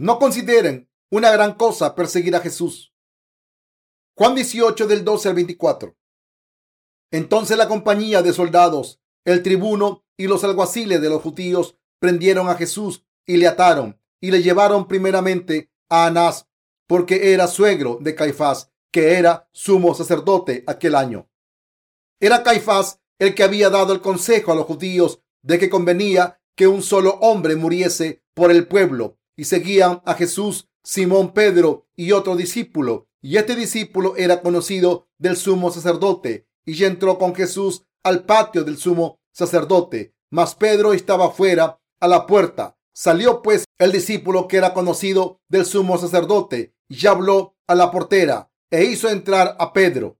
No consideren una gran cosa perseguir a Jesús. Juan 18 del 12 al 24. Entonces la compañía de soldados, el tribuno y los alguaciles de los judíos prendieron a Jesús y le ataron y le llevaron primeramente a Anás, porque era suegro de Caifás, que era sumo sacerdote aquel año. Era Caifás el que había dado el consejo a los judíos de que convenía que un solo hombre muriese por el pueblo, y seguían a Jesús Simón Pedro y otro discípulo, y este discípulo era conocido del sumo sacerdote, y entró con Jesús al patio del sumo sacerdote, mas Pedro estaba fuera a la puerta. Salió pues el discípulo que era conocido del sumo sacerdote y habló a la portera e hizo entrar a Pedro.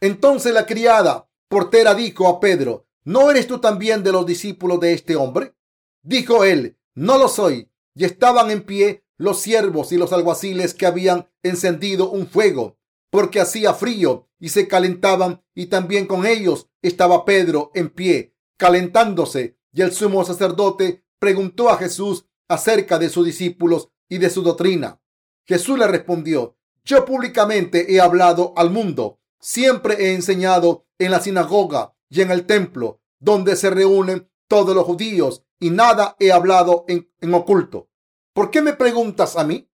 Entonces la criada portera dijo a Pedro, ¿no eres tú también de los discípulos de este hombre? Dijo él, no lo soy. Y estaban en pie los siervos y los alguaciles que habían encendido un fuego, porque hacía frío y se calentaban, y también con ellos estaba Pedro en pie, calentándose. Y el sumo sacerdote preguntó a Jesús acerca de sus discípulos y de su doctrina. Jesús le respondió, yo públicamente he hablado al mundo, siempre he enseñado en la sinagoga y en el templo, donde se reúnen todos los judíos, y nada he hablado en, oculto. ¿Por qué me preguntas a mí?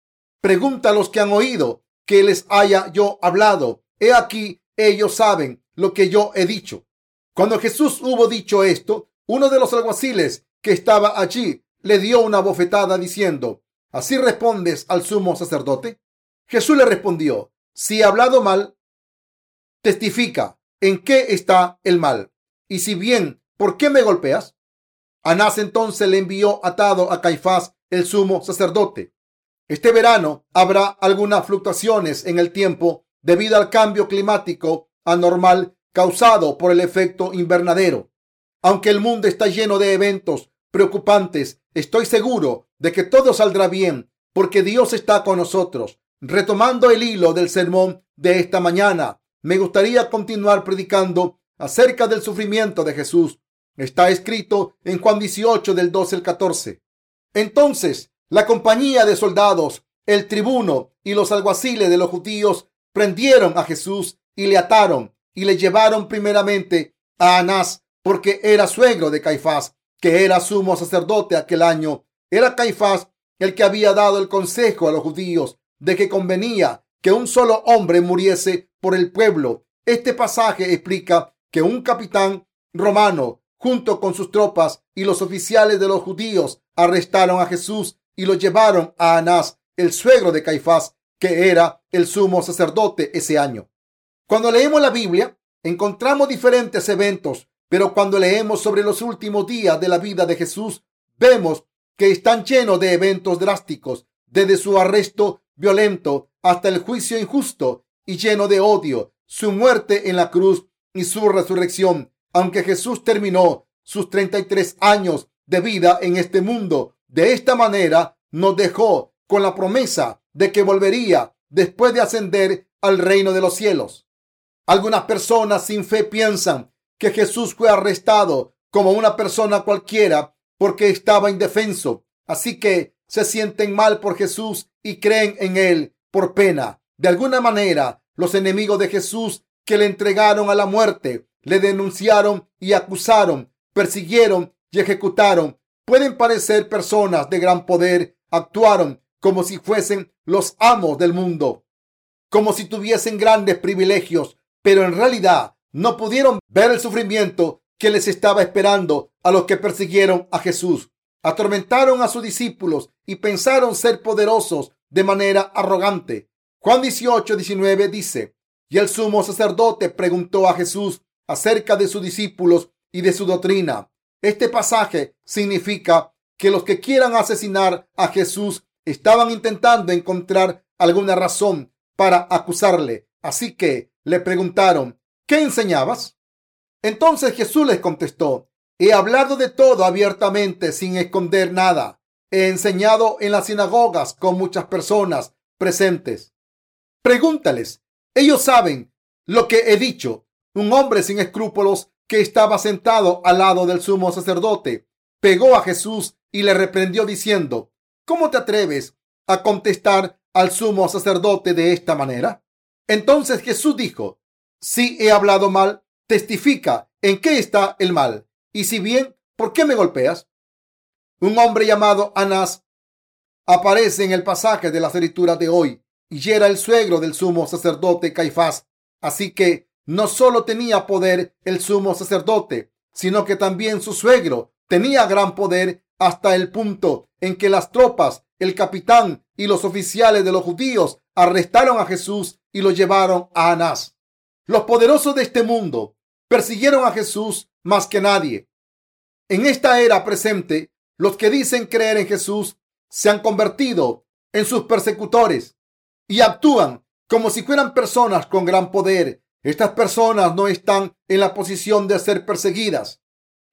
Pregunta a los que han oído que les haya yo hablado. He aquí, ellos saben lo que yo he dicho. Cuando Jesús hubo dicho esto, uno de los alguaciles que estaba allí le dio una bofetada diciendo, ¿así respondes al sumo sacerdote? Jesús le respondió, si he hablado mal, testifica en qué está el mal. Y si bien, ¿por qué me golpeas? Anás entonces le envió atado a Caifás, el sumo sacerdote. Este verano habrá algunas fluctuaciones en el tiempo debido al cambio climático anormal causado por el efecto invernadero. Aunque el mundo está lleno de eventos preocupantes, estoy seguro de que todo saldrá bien porque Dios está con nosotros. Retomando el hilo del sermón de esta mañana, me gustaría continuar predicando acerca del sufrimiento de Jesús. Está escrito en Juan 18 del 12 al 14. Entonces, la compañía de soldados, el tribuno y los alguaciles de los judíos prendieron a Jesús y le ataron y le llevaron primeramente a Anás porque era suegro de Caifás, que era sumo sacerdote aquel año. Era Caifás el que había dado el consejo a los judíos de que convenía que un solo hombre muriese por el pueblo. Este pasaje explica que un capitán romano, junto con sus tropas y los oficiales de los judíos, arrestaron a Jesús y lo llevaron a Anás, el suegro de Caifás, que era el sumo sacerdote ese año. Cuando leemos la Biblia, encontramos diferentes eventos, pero cuando leemos sobre los últimos días de la vida de Jesús, vemos que están llenos de eventos drásticos, desde su arresto violento hasta el juicio injusto y lleno de odio, su muerte en la cruz y su resurrección. Aunque Jesús terminó sus 33 años de vida en este mundo de esta manera, nos dejó con la promesa de que volvería después de ascender al reino de los cielos. Algunas personas sin fe piensan que Jesús fue arrestado como una persona cualquiera porque estaba indefenso. Así que se sienten mal por Jesús y creen en él por pena. De alguna manera, los enemigos de Jesús que le entregaron a la muerte, le denunciaron y acusaron, persiguieron y ejecutaron. Pueden parecer personas de gran poder, actuaron como si fuesen los amos del mundo, como si tuviesen grandes privilegios, pero en realidad no pudieron ver el sufrimiento que les estaba esperando a los que persiguieron a Jesús. Atormentaron a sus discípulos y pensaron ser poderosos de manera arrogante. Juan 18, 19 dice, y el sumo sacerdote preguntó a Jesús acerca de sus discípulos y de su doctrina. Este pasaje significa que los que quieran asesinar a Jesús estaban intentando encontrar alguna razón para acusarle. Así que le preguntaron, ¿qué enseñabas? Entonces Jesús les contestó, he hablado de todo abiertamente sin esconder nada. He enseñado en las sinagogas con muchas personas presentes. Pregúntales, ellos saben lo que he dicho. Un hombre sin escrúpulos que estaba sentado al lado del sumo sacerdote pegó a Jesús y le reprendió diciendo, ¿cómo te atreves a contestar al sumo sacerdote de esta manera? Entonces Jesús dijo, si he hablado mal, testifica en qué está el mal. Y si bien, ¿por qué me golpeas? Un hombre llamado Anás aparece en el pasaje de las escrituras de hoy y era el suegro del sumo sacerdote Caifás. Así que no solo tenía poder el sumo sacerdote, sino que también su suegro tenía gran poder hasta el punto en que las tropas, el capitán y los oficiales de los judíos arrestaron a Jesús y lo llevaron a Anás. Los poderosos de este mundo persiguieron a Jesús más que nadie. En esta era presente, los que dicen creer en Jesús se han convertido en sus persecutores y actúan como si fueran personas con gran poder. Estas personas no están en la posición de ser perseguidas,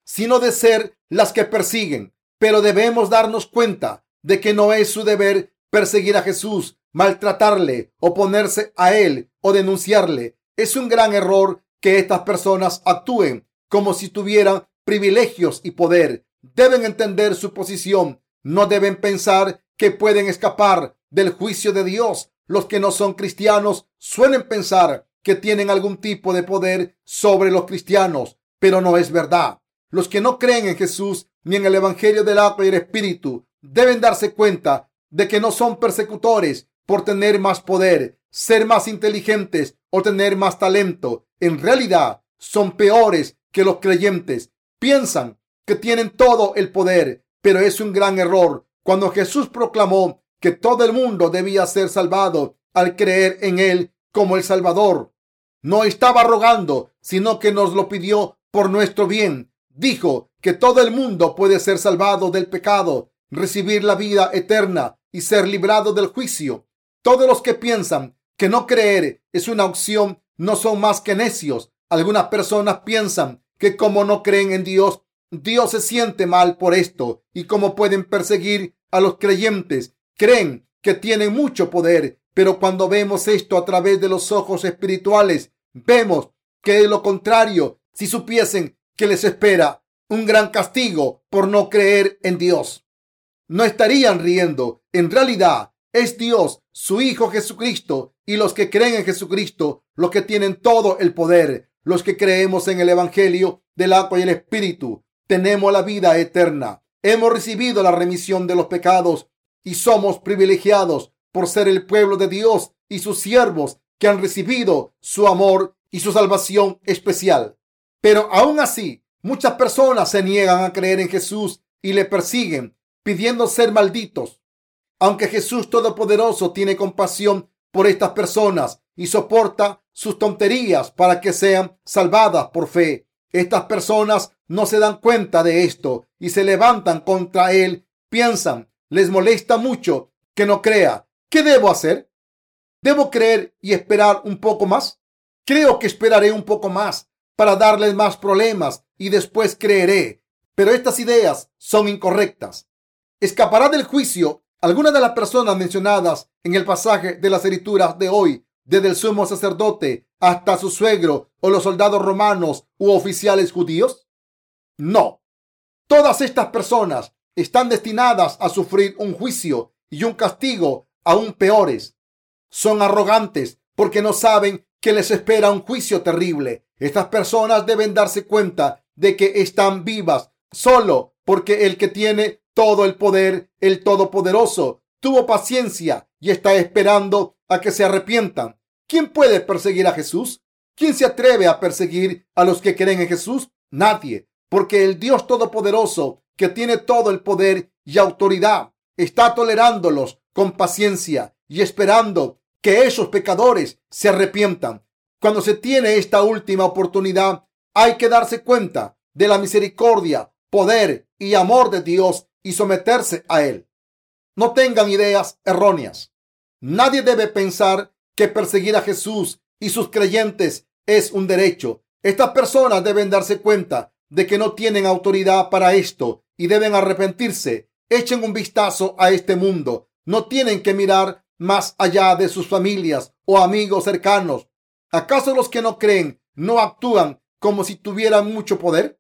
sino de ser las que persiguen. Pero debemos darnos cuenta de que no es su deber perseguir a Jesús, maltratarle, oponerse a él o denunciarle. Es un gran error que estas personas actúen como si tuvieran privilegios y poder. Deben entender su posición. No deben pensar que pueden escapar del juicio de Dios. Los que no son cristianos suelen pensar que tienen algún tipo de poder sobre los cristianos, pero no es verdad. Los que no creen en Jesús ni en el Evangelio del agua y el Espíritu deben darse cuenta de que no son persecutores por tener más poder, ser más inteligentes o tener más talento. En realidad son peores que los creyentes. Piensan que tienen todo el poder, pero es un gran error. Cuando Jesús proclamó que todo el mundo debía ser salvado al creer en Él como el Salvador, no estaba rogando, sino que nos lo pidió por nuestro bien. Dijo que todo el mundo puede ser salvado del pecado, recibir la vida eterna y ser librado del juicio. Todos los que piensan que no creer es una opción no son más que necios. Algunas personas piensan que como no creen en Dios, Dios se siente mal por esto y como pueden perseguir a los creyentes. Creen que tienen mucho poder, pero cuando vemos esto a través de los ojos espirituales, vemos que de lo contrario, si supiesen que les espera un gran castigo por no creer en Dios, no estarían riendo. En realidad, es Dios, su Hijo Jesucristo, y los que creen en Jesucristo, los que tienen todo el poder, los que creemos en el Evangelio del agua y el Espíritu, tenemos la vida eterna. Hemos recibido la remisión de los pecados y somos privilegiados por ser el pueblo de Dios y sus siervos que han recibido su amor y su salvación especial. Pero aún así, muchas personas se niegan a creer en Jesús y le persiguen, pidiendo ser malditos. Aunque Jesús Todopoderoso tiene compasión por estas personas y soporta sus tonterías para que sean salvadas por fe, estas personas no se dan cuenta de esto y se levantan contra él. Piensan, les molesta mucho que no crea. ¿Qué debo hacer? ¿Debo creer y esperar un poco más? Creo que esperaré un poco más para darles más problemas y después creeré. Pero estas ideas son incorrectas. Escapará del juicio algunas de las personas mencionadas en el pasaje de las escrituras de hoy, desde el sumo sacerdote hasta su suegro o los soldados romanos u oficiales judíos? No. Todas estas personas están destinadas a sufrir un juicio y un castigo aún peores. Son arrogantes porque no saben que les espera un juicio terrible. Estas personas deben darse cuenta de que están vivas solo porque el que tiene todo el poder, el Todopoderoso, tuvo paciencia y está esperando a que se arrepientan. ¿Quién puede perseguir a Jesús? ¿Quién se atreve a perseguir a los que creen en Jesús? Nadie, porque el Dios Todopoderoso, que tiene todo el poder y autoridad, está tolerándolos con paciencia y esperando que esos pecadores se arrepientan. Cuando se tiene esta última oportunidad, hay que darse cuenta de la misericordia, poder y amor de Dios y someterse a él. No tengan ideas erróneas. Nadie debe pensar que perseguir a Jesús y sus creyentes es un derecho. Estas personas deben darse cuenta de que no tienen autoridad para esto y deben arrepentirse. Echen un vistazo a este mundo. No tienen que mirar más allá de sus familias o amigos cercanos. ¿Acaso los que no creen no actúan como si tuvieran mucho poder?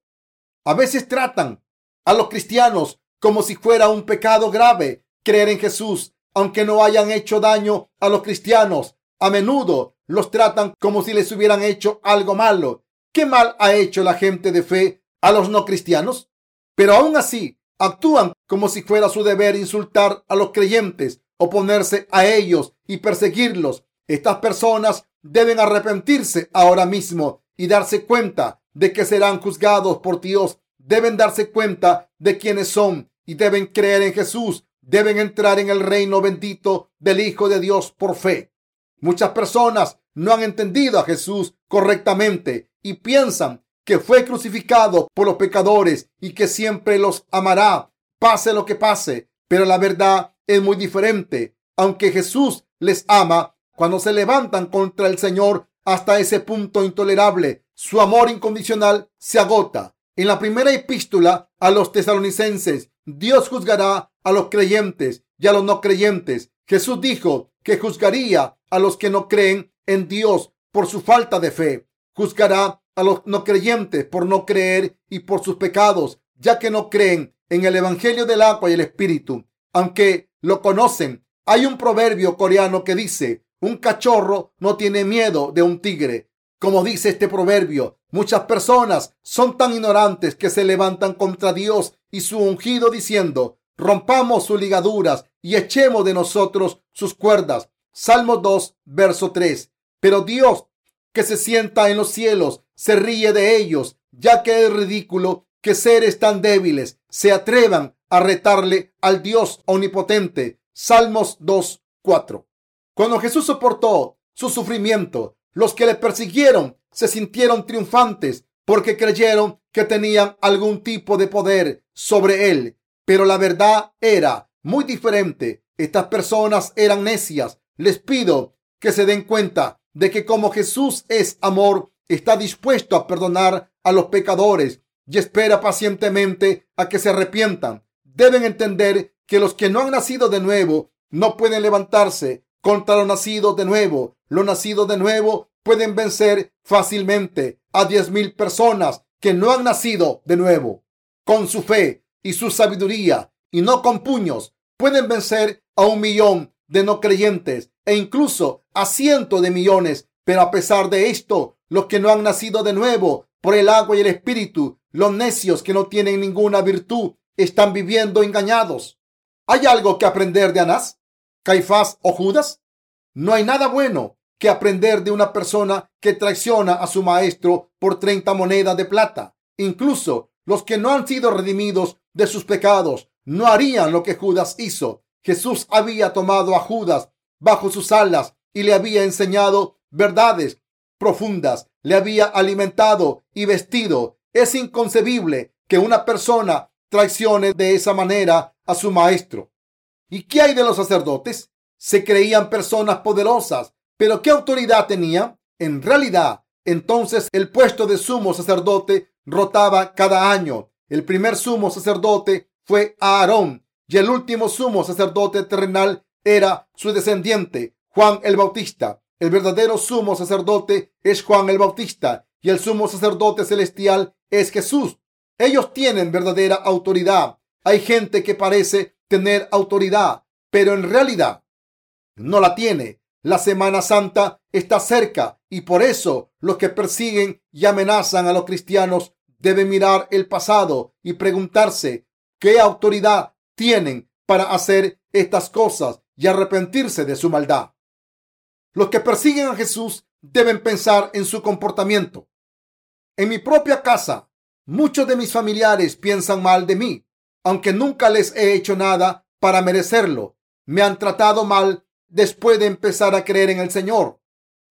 A veces tratan a los cristianos como si fuera un pecado grave creer en Jesús. aunque no hayan hecho daño a los cristianos, a menudo los tratan como si les hubieran hecho algo malo. ¿Qué mal ha hecho la gente de fe a los no cristianos? Pero aún así, actúan como si fuera su deber insultar a los creyentes, oponerse a ellos y perseguirlos. Estas personas deben arrepentirse ahora mismo y darse cuenta de que serán juzgados por Dios. Deben darse cuenta de quiénes son y deben creer en Jesús. Deben entrar en el reino bendito del Hijo de Dios por fe. Muchas personas no han entendido a Jesús correctamente y piensan que fue crucificado por los pecadores y que siempre los amará, pase lo que pase. Pero la verdad es muy diferente. Aunque Jesús les ama, cuando se levantan contra el Señor hasta ese punto intolerable, su amor incondicional se agota. En la primera epístola a los tesalonicenses, Dios juzgará a los creyentes y a los no creyentes. Jesús dijo que juzgaría a los que no creen en Dios por su falta de fe. Juzgará a los no creyentes por no creer y por sus pecados, ya que no creen en el Evangelio del agua y el Espíritu. Aunque lo conocen, hay un proverbio coreano que dice, un cachorro no tiene miedo de un tigre. Como dice este proverbio, muchas personas son tan ignorantes que se levantan contra Dios y su ungido diciendo, rompamos sus ligaduras y echemos de nosotros sus cuerdas. Salmo 2, verso 3. Pero Dios, que se sienta en los cielos, se ríe de ellos, ya que es ridículo que seres tan débiles se atrevan a retarle al Dios omnipotente. Salmos 2, 4. Cuando Jesús soportó su sufrimiento, los que le persiguieron se sintieron triunfantes porque creyeron que tenían algún tipo de poder sobre él. Pero la verdad era muy diferente. Estas personas eran necias. Les pido que se den cuenta de que como Jesús es amor, está dispuesto a perdonar a los pecadores y espera pacientemente a que se arrepientan. Deben entender que los que no han nacido de nuevo no pueden levantarse contra los nacidos de nuevo. Los nacidos de nuevo pueden vencer fácilmente a diez mil personas que no han nacido de nuevo. Con su fe y su sabiduría y no con puños, pueden vencer a un millón de no creyentes e incluso a cientos de millones. Pero a pesar de esto, los que no han nacido de nuevo por el agua y el espíritu, los necios que no tienen ninguna virtud, están viviendo engañados. ¿Hay algo que aprender de Anás, Caifás o Judas? No hay nada bueno que aprender de una persona que traiciona a su maestro por 30 monedas de plata. Incluso los que no han sido redimidos de sus pecados no harían lo que Judas hizo. Jesús había tomado a Judas bajo sus alas y le había enseñado verdades profundas, le había alimentado y vestido. Es inconcebible que una persona traicione de esa manera a su maestro. ¿Y qué hay de los sacerdotes? Se creían personas poderosas, pero ¿qué autoridad tenían? En realidad, entonces el puesto de sumo sacerdote rotaba cada año. El primer sumo sacerdote fue Aarón y el último sumo sacerdote terrenal era su descendiente, Juan el Bautista. El verdadero sumo sacerdote es Juan el Bautista y el sumo sacerdote celestial es Jesús. Ellos tienen verdadera autoridad. Hay gente que parece tener autoridad, pero en realidad no la tiene. La Semana Santa está cerca y por eso los que persiguen y amenazan a los cristianos deben mirar el pasado y preguntarse qué autoridad tienen para hacer estas cosas y arrepentirse de su maldad. Los que persiguen a Jesús deben pensar en su comportamiento. En mi propia casa, muchos de mis familiares piensan mal de mí, aunque nunca les he hecho nada para merecerlo. Me han tratado mal después de empezar a creer en el Señor.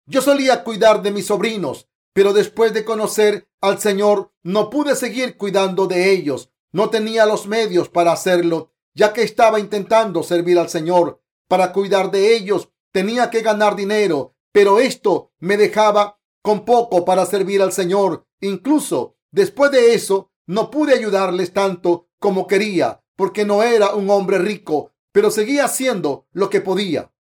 Yo solía cuidar de mis sobrinos, pero después de conocer al Señor no pude seguir cuidando de ellos. No tenía los medios para hacerlo, ya que estaba intentando servir al Señor. Para cuidar de ellos tenía que ganar dinero, pero esto me dejaba con poco para servir al Señor. Incluso después de eso, no pude ayudarles tanto como quería, porque no era un hombre rico, pero seguía haciendo lo que podía.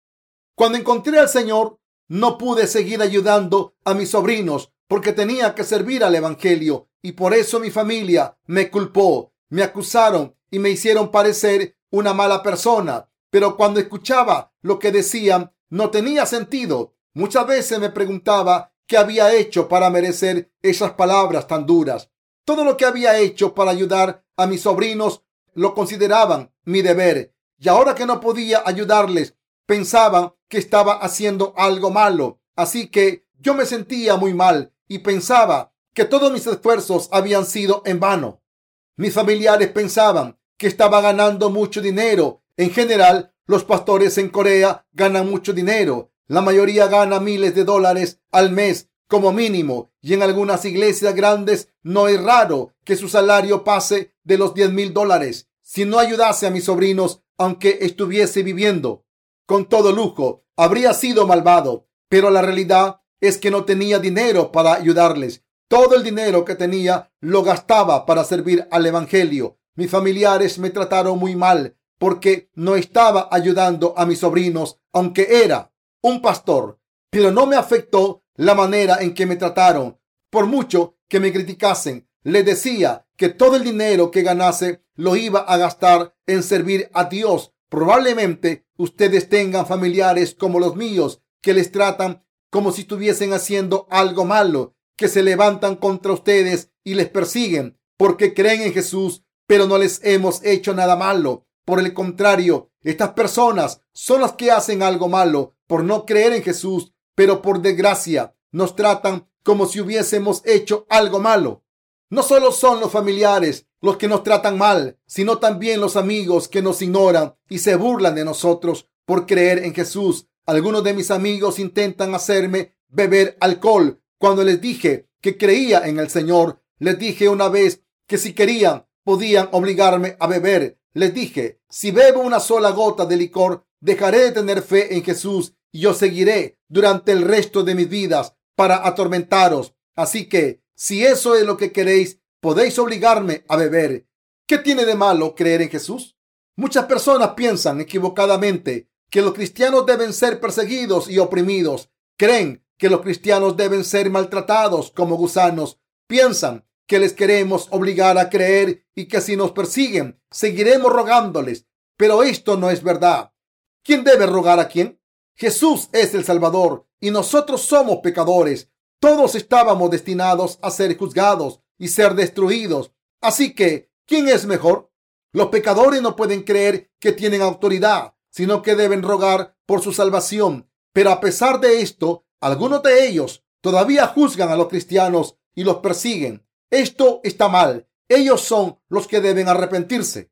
Cuando encontré al Señor, no pude seguir ayudando a mis sobrinos porque tenía que servir al Evangelio y por eso mi familia me culpó, me acusaron y me hicieron parecer una mala persona. pero cuando escuchaba lo que decían no tenía sentido. Muchas veces me preguntaba qué había hecho para merecer esas palabras tan duras. Todo lo que había hecho para ayudar a mis sobrinos lo consideraban mi deber. Y ahora que no podía ayudarles, pensaban que estaba haciendo algo malo. Así que yo me sentía muy mal y pensaba que todos mis esfuerzos habían sido en vano. Mis familiares pensaban que estaba ganando mucho dinero. En general, los pastores en Corea ganan mucho dinero. La mayoría gana miles de dólares al mes como mínimo y en algunas iglesias grandes no es raro que su salario pase de los 10 mil dólares. Si no ayudase a mis sobrinos, aunque estuviese viviendo con todo lujo, habría sido malvado. Pero la realidad es que no tenía dinero para ayudarles. Todo el dinero que tenía lo gastaba para servir al Evangelio. Mis familiares me trataron muy mal porque no estaba ayudando a mis sobrinos, aunque era un pastor. Pero no me afectó la manera en que me trataron. Por mucho que me criticasen, les decía que todo el dinero que ganase lo iba a gastar en servir a Dios. Probablemente ustedes tengan familiares como los míos que les tratan como si estuviesen haciendo algo malo, que se levantan contra ustedes y les persiguen porque creen en Jesús, pero no les hemos hecho nada malo. Por el contrario, estas personas son las que hacen algo malo por no creer en Jesús, pero por desgracia nos tratan como si hubiésemos hecho algo malo. No solo son los familiares los que nos tratan mal, sino también los amigos que nos ignoran y se burlan de nosotros por creer en Jesús. Algunos de mis amigos intentan hacerme beber alcohol. Cuando les dije que creía en el Señor, les dije una vez que si querían podían obligarme a beber. Les dije, si bebo una sola gota de licor, dejaré de tener fe en Jesús y yo seguiré durante el resto de mis vidas para atormentaros. Así que, si eso es lo que queréis, podéis obligarme a beber. ¿Qué tiene de malo creer en Jesús? Muchas personas piensan equivocadamente que los cristianos deben ser perseguidos y oprimidos. Creen que los cristianos deben ser maltratados como gusanos. Piensan que les queremos obligar a creer y que si nos persiguen, seguiremos rogándoles. Pero esto no es verdad. ¿Quién debe rogar a quién? Jesús es el Salvador y nosotros somos pecadores. Todos estábamos destinados a ser juzgados y ser destruidos. Así que, ¿quién es mejor? Los pecadores no pueden creer que tienen autoridad sino que deben rogar por su salvación. Pero a pesar de esto, algunos de ellos todavía juzgan a los cristianos y los persiguen. Esto está mal. Ellos son los que deben arrepentirse.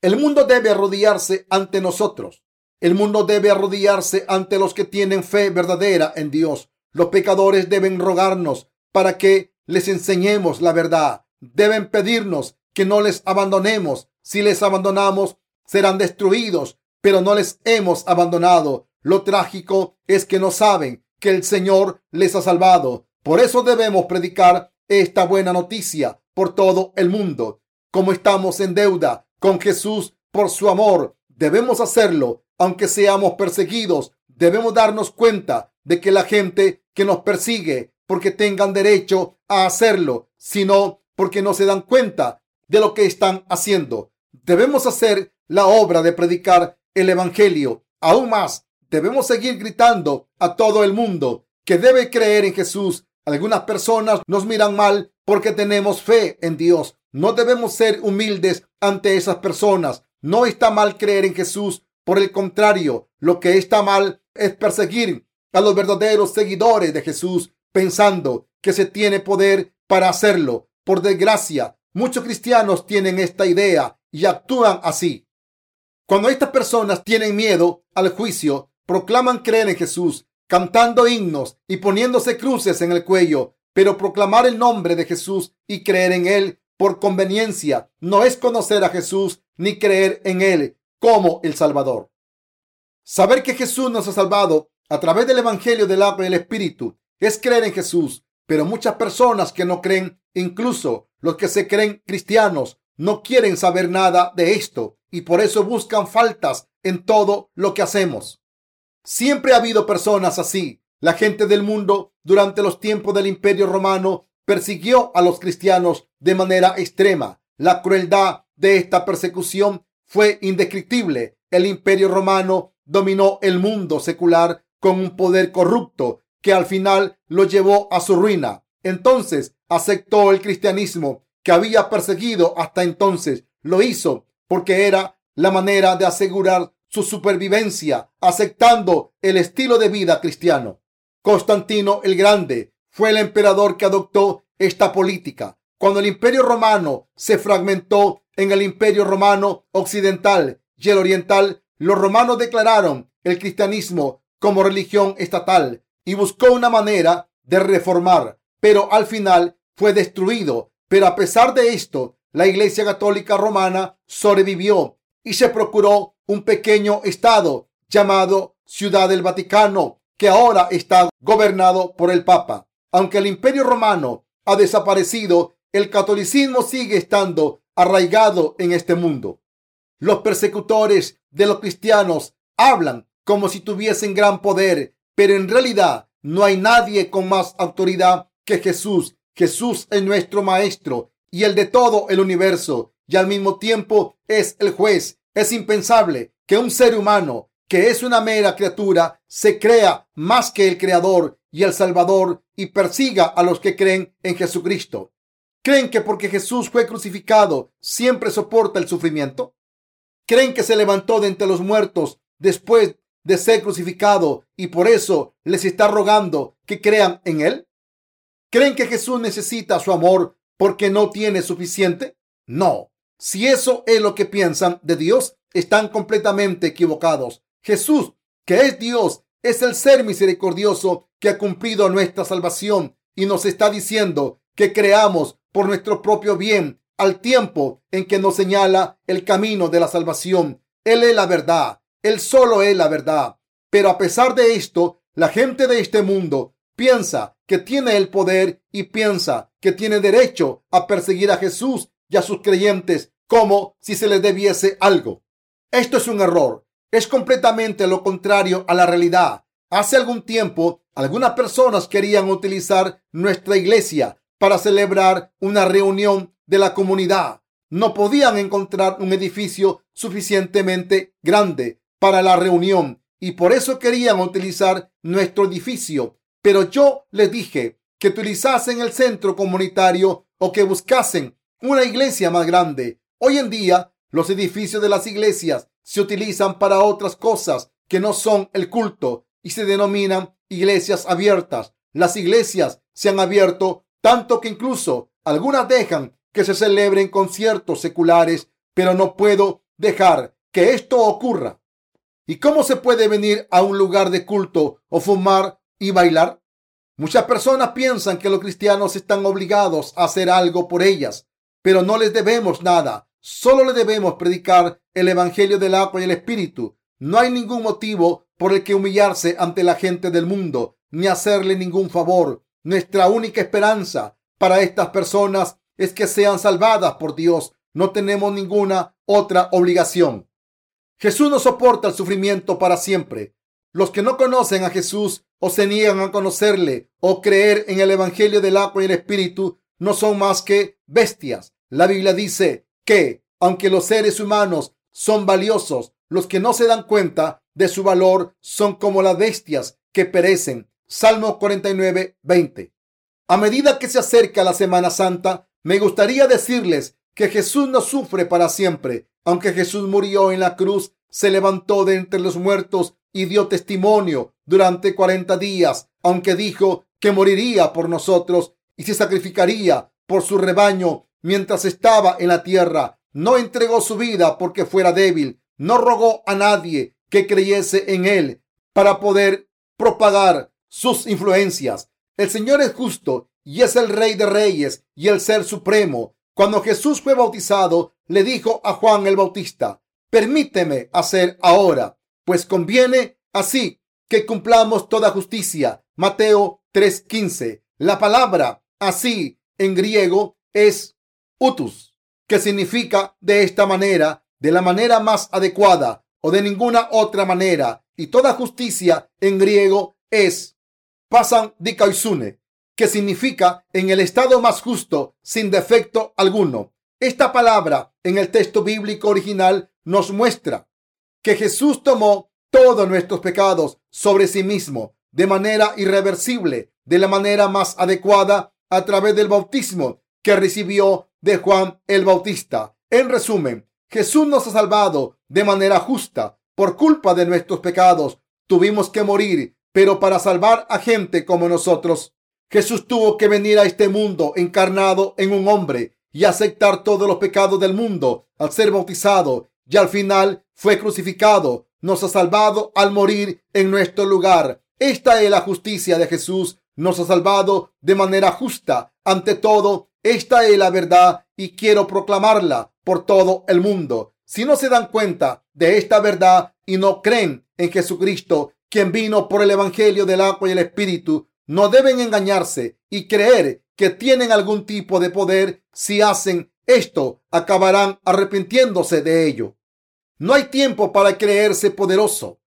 El mundo debe arrodillarse ante nosotros. El mundo debe arrodillarse ante los que tienen fe verdadera en Dios. Los pecadores deben rogarnos para que les enseñemos la verdad. Deben pedirnos que no les abandonemos. Si les abandonamos, serán destruidos pero no les hemos abandonado. Lo trágico es que no saben que el Señor les ha salvado. Por eso debemos predicar esta buena noticia por todo el mundo. Como estamos en deuda con Jesús por su amor, debemos hacerlo, aunque seamos perseguidos. Debemos darnos cuenta de que la gente que nos persigue porque tengan derecho a hacerlo, sino porque no se dan cuenta de lo que están haciendo. Debemos hacer la obra de predicar el Evangelio. Aún más, debemos seguir gritando a todo el mundo que debe creer en Jesús. Algunas personas nos miran mal porque tenemos fe en Dios. No debemos ser humildes ante esas personas. No está mal creer en Jesús. Por el contrario, lo que está mal es perseguir a los verdaderos seguidores de Jesús pensando que se tiene poder para hacerlo. Por desgracia, muchos cristianos tienen esta idea y actúan así. Cuando estas personas tienen miedo al juicio, proclaman creer en Jesús, cantando himnos y poniéndose cruces en el cuello, pero proclamar el nombre de Jesús y creer en Él por conveniencia no es conocer a Jesús ni creer en Él como el Salvador. Saber que Jesús nos ha salvado a través del Evangelio del agua y del Espíritu es creer en Jesús, pero muchas personas que no creen, incluso los que se creen cristianos, no quieren saber nada de esto y por eso buscan faltas en todo lo que hacemos. Siempre ha habido personas así. La gente del mundo durante los tiempos del Imperio Romano persiguió a los cristianos de manera extrema. La crueldad de esta persecución fue indescriptible. el imperio romano dominó el mundo secular con un poder corrupto que al final lo llevó a su ruina. Entonces aceptó el cristianismo que había perseguido hasta entonces. Lo hizo porque era la manera de asegurar su supervivencia, aceptando el estilo de vida cristiano. Constantino el Grande fue el emperador que adoptó esta política. Cuando el imperio romano se fragmentó en el imperio romano occidental y el oriental, los romanos declararon el cristianismo como religión estatal y buscó una manera de reformar, pero al final fue destruido. Pero a pesar de esto, la Iglesia Católica Romana sobrevivió y se procuró un pequeño estado llamado Ciudad del Vaticano, que ahora está gobernado por el Papa. Aunque el Imperio Romano ha desaparecido, el catolicismo sigue estando arraigado en este mundo. Los persecutores de los cristianos hablan como si tuviesen gran poder, pero en realidad no hay nadie con más autoridad que Jesús. Jesús es nuestro Maestro y el de todo el universo, y al mismo tiempo es el juez. Es impensable que un ser humano, que es una mera criatura, se crea más que el Creador y el Salvador y persiga a los que creen en Jesucristo. ¿Creen que porque Jesús fue crucificado siempre soporta el sufrimiento? ¿Creen que se levantó de entre los muertos después de ser crucificado y por eso les está rogando que crean en Él? ¿Creen que Jesús necesita su amor porque no tiene suficiente? No. Si eso es lo que piensan de Dios, están completamente equivocados. Jesús, que es Dios, es el ser misericordioso que ha cumplido nuestra salvación y nos está diciendo que creamos por nuestro propio bien al tiempo en que nos señala el camino de la salvación. Él es la verdad, Él solo es la verdad. Pero a pesar de esto, la gente de este mundo piensa que tiene el poder y piensa que tiene derecho a perseguir a Jesús y a sus creyentes como si se les debiese algo. Esto es un error. Es completamente lo contrario a la realidad. Hace algún tiempo, algunas personas querían utilizar nuestra iglesia para celebrar una reunión de la comunidad. No podían encontrar un edificio suficientemente grande para la reunión y por eso querían utilizar nuestro edificio. Pero yo les dije que utilizasen el centro comunitario o que buscasen una iglesia más grande. Hoy en día, los edificios de las iglesias se utilizan para otras cosas que no son el culto y se denominan iglesias abiertas. Las iglesias se han abierto tanto que incluso algunas dejan que se celebren conciertos seculares, pero no puedo dejar que esto ocurra. ¿Y cómo se puede venir a un lugar de culto o fumar y bailar? Muchas personas piensan que los cristianos están obligados a hacer algo por ellas, pero no les debemos nada. Solo les debemos predicar el Evangelio del agua y el Espíritu. No hay ningún motivo por el que humillarse ante la gente del mundo, ni hacerle ningún favor. Nuestra única esperanza para estas personas es que sean salvadas por Dios. No tenemos ninguna otra obligación. Jesús no soporta el sufrimiento para siempre. Los que no conocen a Jesús o se niegan a conocerle o creer en el Evangelio del agua y el Espíritu no son más que bestias. La Biblia dice que, aunque los seres humanos son valiosos, los que no se dan cuenta de su valor son como las bestias que perecen. Salmo 49, 20. A medida que se acerca la Semana Santa, me gustaría decirles que Jesús no sufre para siempre. Aunque Jesús murió en la cruz, se levantó de entre los muertos y dio testimonio durante cuarenta días, aunque dijo que moriría por nosotros y se sacrificaría por su rebaño mientras estaba en la tierra. No entregó su vida porque fuera débil, no rogó a nadie que creyese en él para poder propagar sus influencias. El Señor es justo y es el Rey de Reyes y el Ser Supremo. Cuando Jesús fue bautizado, le dijo a Juan el Bautista, permíteme hacer ahora, pues conviene así que cumplamos toda justicia. Mateo 3:15. La palabra así en griego es utus, que significa de esta manera, de la manera más adecuada o de ninguna otra manera. Y toda justicia en griego es pasan dikaisune, que significa en el estado más justo, sin defecto alguno. Esta palabra en el texto bíblico original nos muestra que Jesús tomó todos nuestros pecados sobre sí mismo de manera irreversible, de la manera más adecuada a través del bautismo que recibió de Juan el Bautista. En resumen, Jesús nos ha salvado de manera justa por culpa de nuestros pecados. Tuvimos que morir, pero para salvar a gente como nosotros. Jesús tuvo que venir a este mundo encarnado en un hombre y aceptar todos los pecados del mundo al ser bautizado y al final fue crucificado. Nos ha salvado al morir en nuestro lugar. Esta es la justicia de Jesús. Nos ha salvado de manera justa. Ante todo, esta es la verdad y quiero proclamarla por todo el mundo. Si no se dan cuenta de esta verdad y no creen en Jesucristo, quien vino por el Evangelio del agua y el Espíritu, no deben engañarse y creer que tienen algún tipo de poder. Si hacen esto, acabarán arrepintiéndose de ello. No hay tiempo para creerse poderoso.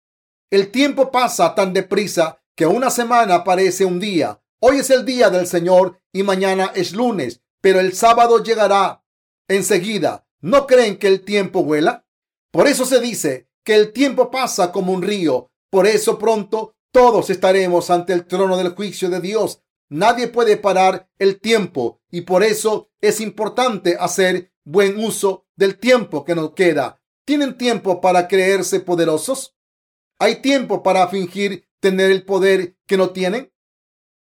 El tiempo pasa tan deprisa que una semana parece un día. Hoy es el día del Señor y mañana es lunes, pero el sábado llegará enseguida. ¿No creen que el tiempo vuela? Por eso se dice que el tiempo pasa como un río. Por eso pronto todos estaremos ante el trono del juicio de Dios. Nadie puede parar el tiempo y por eso es importante hacer buen uso del tiempo que nos queda. ¿Tienen tiempo para creerse poderosos? ¿Hay tiempo para fingir tener el poder que no tienen?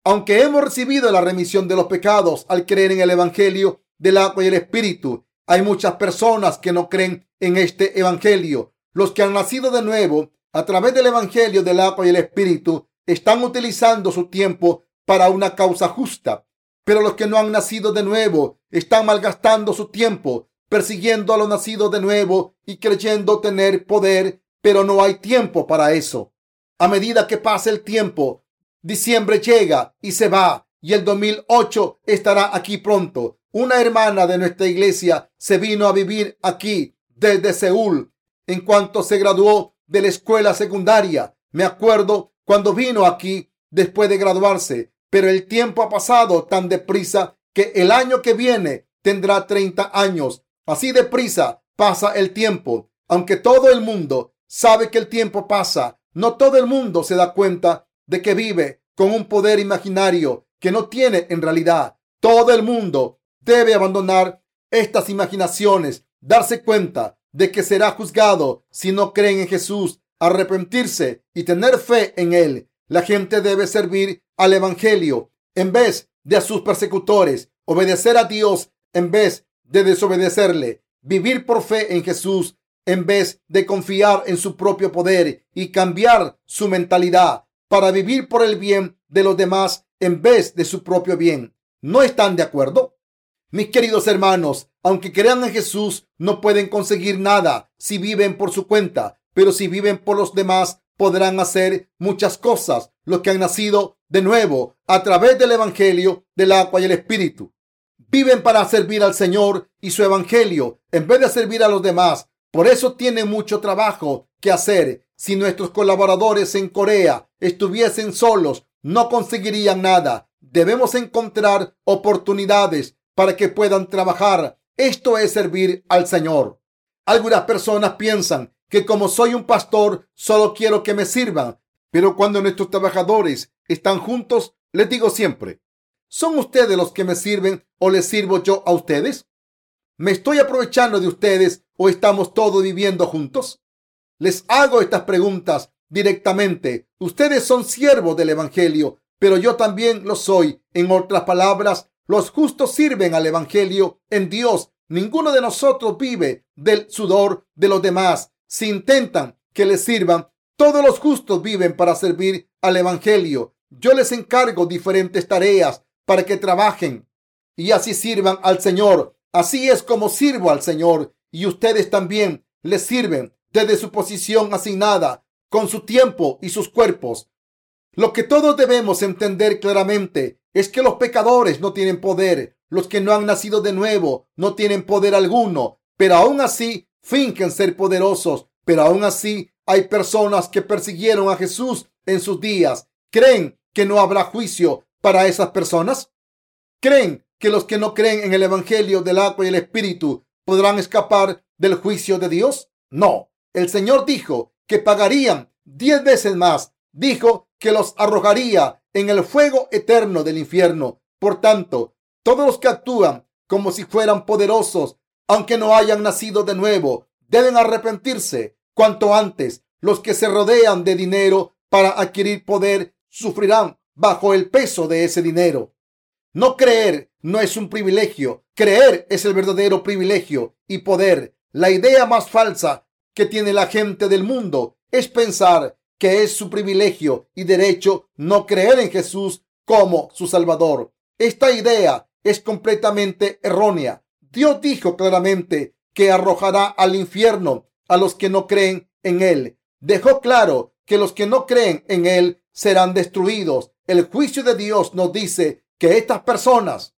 Aunque hemos recibido la remisión de los pecados al creer en el Evangelio del agua y el Espíritu, hay muchas personas que no creen en este evangelio. Los que han nacido de nuevo a través del evangelio del agua y el espíritu están utilizando su tiempo para una causa justa. Pero los que no han nacido de nuevo están malgastando su tiempo persiguiendo a los nacidos de nuevo y creyendo tener poder, pero no hay tiempo para eso. A medida que pasa el tiempo, diciembre llega y se va y el 2008 estará aquí pronto. Una hermana de nuestra iglesia se vino a vivir aquí desde Seúl en cuanto se graduó de la escuela secundaria. Me acuerdo cuando vino aquí después de graduarse, pero el tiempo ha pasado tan deprisa que el año que viene tendrá 30 años. Así deprisa pasa el tiempo. Aunque todo el mundo sabe que el tiempo pasa, no todo el mundo se da cuenta de que vive con un poder imaginario que no tiene en realidad. Todo el mundo debe abandonar estas imaginaciones, darse cuenta de que será juzgado si no creen en Jesús, arrepentirse y tener fe en Él. La gente debe servir al Evangelio en vez de a sus persecutores, obedecer a Dios en vez de desobedecerle, vivir por fe en Jesús en vez de confiar en su propio poder y cambiar su mentalidad para vivir por el bien de los demás en vez de su propio bien. ¿No están de acuerdo? Mis queridos hermanos, aunque crean en Jesús, no pueden conseguir nada si viven por su cuenta, pero si viven por los demás, podrán hacer muchas cosas, los que han nacido de nuevo a través del Evangelio, del agua y el Espíritu. Viven para servir al Señor y su Evangelio en vez de servir a los demás. Por eso tienen mucho trabajo que hacer. Si nuestros colaboradores en Corea estuviesen solos, no conseguirían nada. Debemos encontrar oportunidades para que puedan trabajar. Esto es servir al Señor. Algunas personas piensan que como soy un pastor, solo quiero que me sirvan. Pero cuando nuestros trabajadores están juntos, les digo siempre, ¿son ustedes los que me sirven o les sirvo yo a ustedes? ¿Me estoy aprovechando de ustedes o estamos todos viviendo juntos? Les hago estas preguntas directamente. Ustedes son siervos del Evangelio, pero yo también lo soy. En otras palabras, los justos sirven al Evangelio en Dios. Ninguno de nosotros vive del sudor de los demás. Si intentan que les sirvan, todos los justos viven para servir al Evangelio. Yo les encargo diferentes tareas para que trabajen y así sirvan al Señor. Así es como sirvo al Señor y ustedes también les sirven desde su posición asignada, con su tiempo y sus cuerpos. Lo que todos debemos entender claramente es que los pecadores no tienen poder. Los que no han nacido de nuevo no tienen poder alguno, pero aún así fingen ser poderosos. Pero aún así hay personas que persiguieron a Jesús en sus días. ¿Creen que no habrá juicio para esas personas? ¿Creen que los que no creen en el Evangelio del agua y el Espíritu podrán escapar del juicio de Dios? No, El Señor dijo que pagarían diez veces más. Dijo que los arrojaría en el fuego eterno del infierno. Por tanto, todos los que actúan como si fueran poderosos, aunque no hayan nacido de nuevo, deben arrepentirse cuanto antes. Los que se rodean de dinero para adquirir poder sufrirán bajo el peso de ese dinero. No creer no es un privilegio, creer es el verdadero privilegio y poder. La idea más falsa que tiene la gente del mundo es pensar que es su privilegio y derecho no creer en Jesús como su Salvador. Esta idea es completamente errónea. Dios dijo claramente que arrojará al infierno a los que no creen en Él. Dejó claro que los que no creen en Él serán destruidos. El juicio de Dios nos dice que estas personas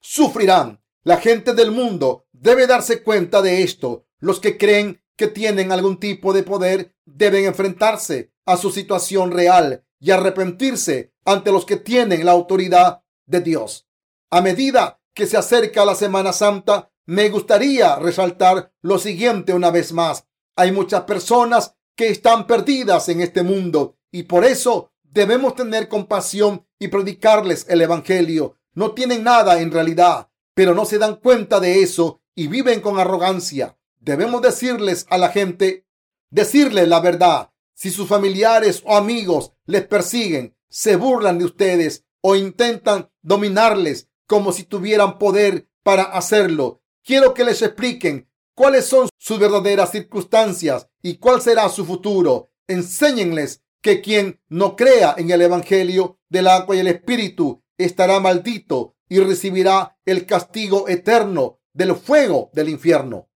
sufrirán. La gente del mundo debe darse cuenta de esto. Los que creen que tienen algún tipo de poder deben enfrentarse a su situación real y arrepentirse ante los que tienen la autoridad de Dios. A medida que se acerca la Semana Santa, me gustaría resaltar lo siguiente una vez más. Hay muchas personas que están perdidas en este mundo y por eso debemos tener compasión y predicarles el Evangelio. No tienen nada en realidad, pero no se dan cuenta de eso y viven con arrogancia. Debemos decirles a la gente, decirles la verdad. Si sus familiares o amigos les persiguen, se burlan de ustedes o intentan dominarles como si tuvieran poder para hacerlo, quiero que les expliquen cuáles son sus verdaderas circunstancias y cuál será su futuro. Enséñenles que quien no crea en el Evangelio del agua y el Espíritu estará maldito y recibirá el castigo eterno del fuego del infierno.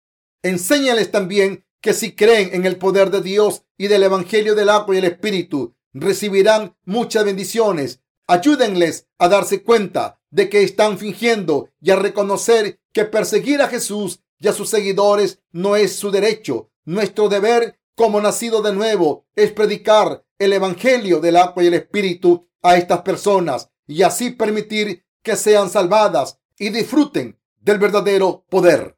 Enséñales también que si creen en el poder de Dios y del Evangelio del agua y el Espíritu, recibirán muchas bendiciones. Ayúdenles a darse cuenta de que están fingiendo y a reconocer que perseguir a Jesús y a sus seguidores no es su derecho. Nuestro deber como nacido de nuevo es predicar el Evangelio del agua y el Espíritu a estas personas y así permitir que sean salvadas y disfruten del verdadero poder.